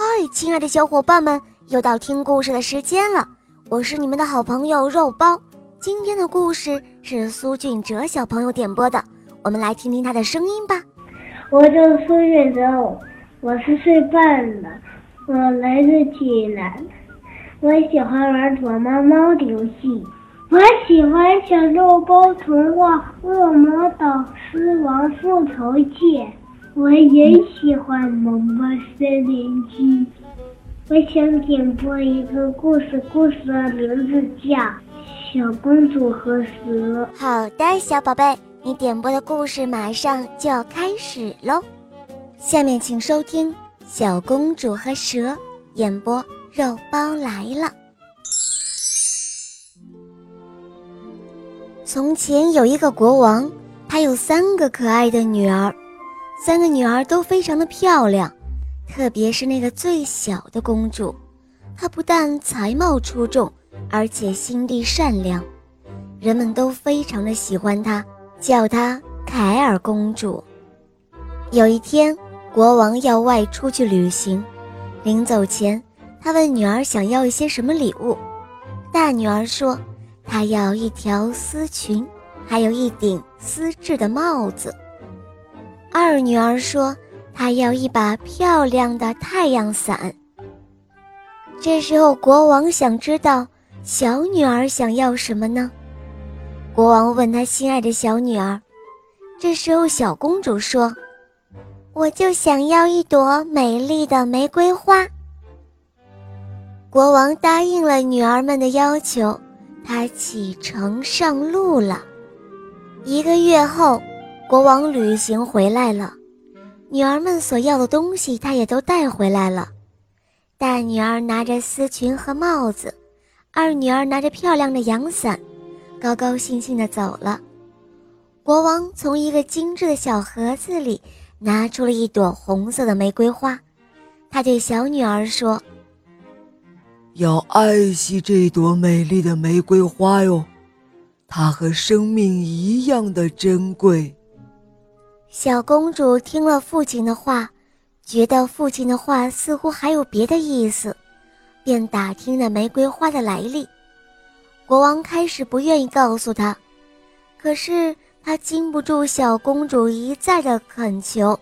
嗨，亲爱的小伙伴们，又到听故事的时间了。我是你们的好朋友肉包。今天的故事是苏俊哲小朋友点播的，我们来听听他的声音吧。我叫苏俊哲，我十岁半了，我来自济南。我喜欢玩躲猫猫的游戏，我喜欢小肉包童话《恶魔岛狮王复仇记》。我也喜欢《萌猫森林记》，我想点播一个故事，故事的名字叫《小公主和蛇》。好的，小宝贝，你点播的故事马上就要开始喽。下面请收听《小公主和蛇》，演播肉包来了。从前有一个国王，他有三个可爱的女儿。三个女儿都非常的漂亮，特别是那个最小的公主，她不但才貌出众，而且心地善良，人们都非常的喜欢她，叫她凯尔公主。有一天，国王要外出去旅行，临走前，他问女儿想要一些什么礼物。大女儿说，她要一条丝裙，还有一顶丝质的帽子。二女儿说：“她要一把漂亮的太阳伞。”这时候，国王想知道小女儿想要什么呢？国王问他心爱的小女儿。这时候，小公主说：“我就想要一朵美丽的玫瑰花。”国王答应了女儿们的要求，他启程上路了。一个月后。国王旅行回来了，女儿们所要的东西他也都带回来了。大女儿拿着丝裙和帽子，二女儿拿着漂亮的阳伞，高高兴兴地走了。国王从一个精致的小盒子里拿出了一朵红色的玫瑰花，他对小女儿说：“要爱惜这朵美丽的玫瑰花哟，它和生命一样的珍贵。”小公主听了父亲的话，觉得父亲的话似乎还有别的意思，便打听了玫瑰花的来历。国王开始不愿意告诉她，可是他经不住小公主一再的恳求，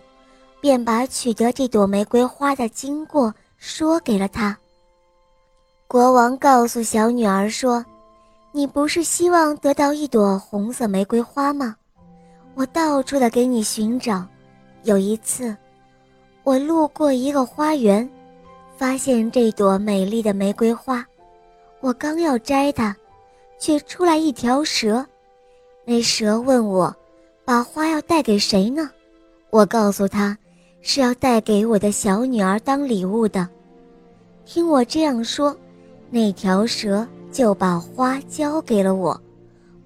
便把取得这朵玫瑰花的经过说给了她。国王告诉小女儿说：“你不是希望得到一朵红色玫瑰花吗？”我到处的给你寻找，有一次，我路过一个花园，发现这朵美丽的玫瑰花，我刚要摘它，却出来一条蛇。那蛇问我，把花要带给谁呢？我告诉他，是要带给我的小女儿当礼物的。听我这样说，那条蛇就把花交给了我。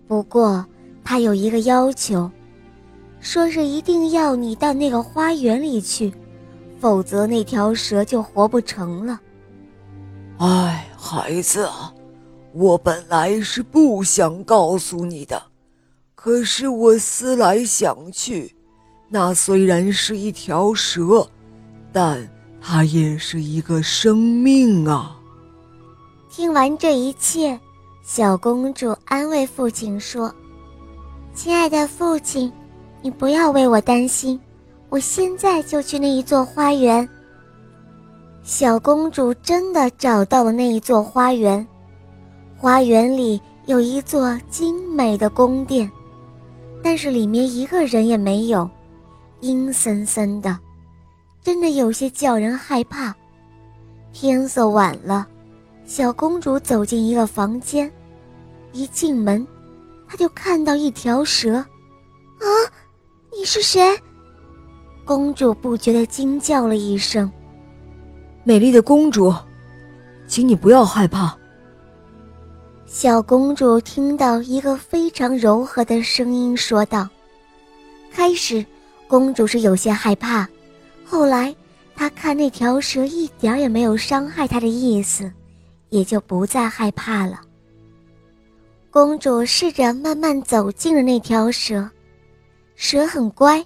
不过，它有一个要求。说是一定要你到那个花园里去，否则那条蛇就活不成了。哎，孩子啊，我本来是不想告诉你的，可是我思来想去，那虽然是一条蛇，但它也是一个生命啊。听完这一切，小公主安慰父亲说：“亲爱的父亲。”你不要为我担心，我现在就去那一座花园。小公主真的找到了那一座花园，花园里有一座精美的宫殿，但是里面一个人也没有，阴森森的，真的有些叫人害怕。天色晚了，小公主走进一个房间，一进门，她就看到一条蛇，啊！你是谁？公主不觉地惊叫了一声。美丽的公主，请你不要害怕。小公主听到一个非常柔和的声音说道：“开始，公主是有些害怕，后来她看那条蛇一点也没有伤害她的意思，也就不再害怕了。”公主试着慢慢走进了那条蛇。蛇很乖，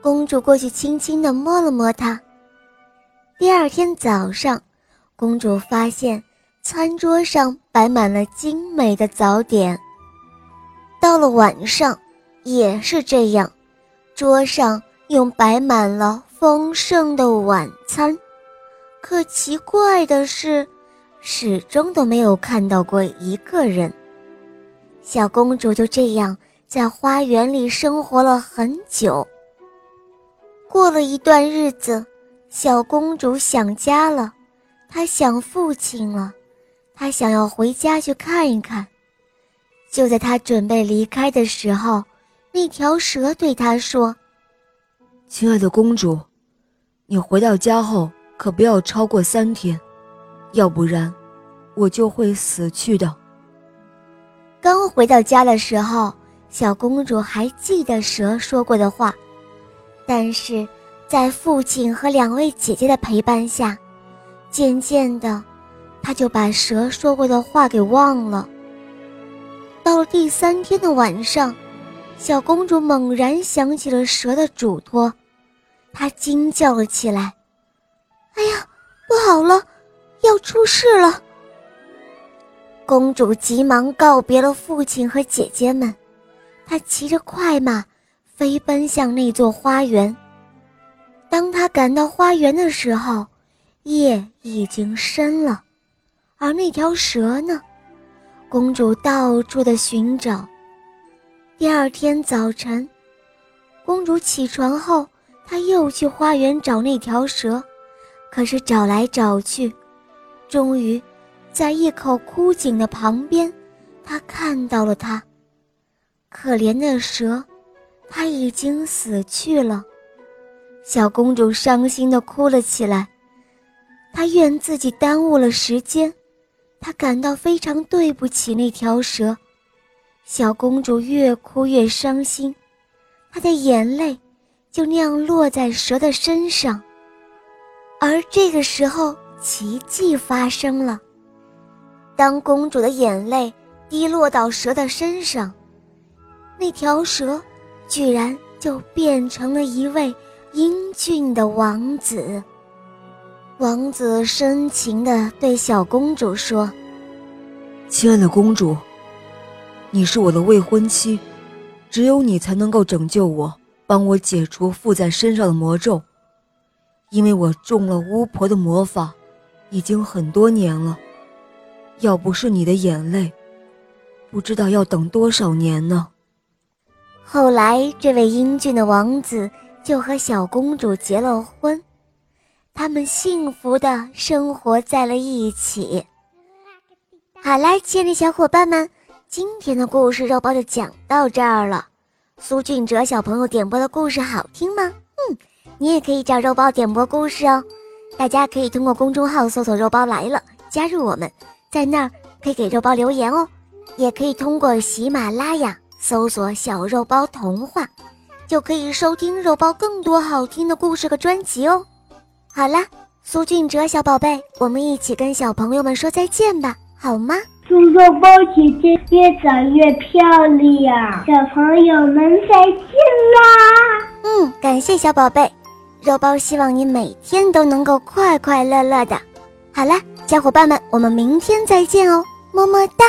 公主过去轻轻地摸了摸它。第二天早上，公主发现餐桌上摆满了精美的早点。到了晚上，也是这样，桌上又摆满了丰盛的晚餐。可奇怪的是，始终都没有看到过一个人。小公主就这样在花园里生活了很久。过了一段日子，小公主想家了，她想父亲了，她想要回家去看一看。就在她准备离开的时候，那条蛇对她说：“亲爱的公主，你回到家后可不要超过三天，要不然我就会死去的。”刚回到家的时候，小公主还记得蛇说过的话。但是，在父亲和两位姐姐的陪伴下，渐渐的，她就把蛇说过的话给忘了。到了第三天的晚上，小公主猛然想起了蛇的嘱托，她惊叫了起来：“哎呀，不好了，要出事了！”公主急忙告别了父亲和姐姐们，她骑着快马。飞奔向那座花园。当他赶到花园的时候，夜已经深了，而那条蛇呢？公主到处的寻找。第二天早晨，公主起床后，她又去花园找那条蛇，可是找来找去，终于，在一口枯井的旁边，她看到了它。可怜的蛇。它已经死去了，小公主伤心地哭了起来。她怨自己耽误了时间，她感到非常对不起那条蛇。小公主越哭越伤心，她的眼泪就那样落在蛇的身上。而这个时候，奇迹发生了。当公主的眼泪滴落到蛇的身上，那条蛇。居然就变成了一位英俊的王子。王子深情地对小公主说：“亲爱的公主，你是我的未婚妻，只有你才能够拯救我，帮我解除附在身上的魔咒。因为我中了巫婆的魔法，已经很多年了。要不是你的眼泪，不知道要等多少年呢。”后来，这位英俊的王子就和小公主结了婚，他们幸福的生活在了一起。好啦，亲爱的小伙伴们，今天的故事肉包就讲到这儿了。苏俊哲小朋友点播的故事好听吗？嗯，你也可以找肉包点播故事哦。大家可以通过公众号搜索“肉包来了”，加入我们，在那儿可以给肉包留言哦。也可以通过喜马拉雅。搜索“小肉包童话”，就可以收听肉包更多好听的故事和专辑哦。好啦，苏俊哲小宝贝，我们一起跟小朋友们说再见吧，好吗？祝肉包姐姐越长越漂亮，小朋友们再见啦！嗯，感谢小宝贝，肉包希望你每天都能够快快乐乐的。好啦，小伙伴们，我们明天再见哦，么么哒。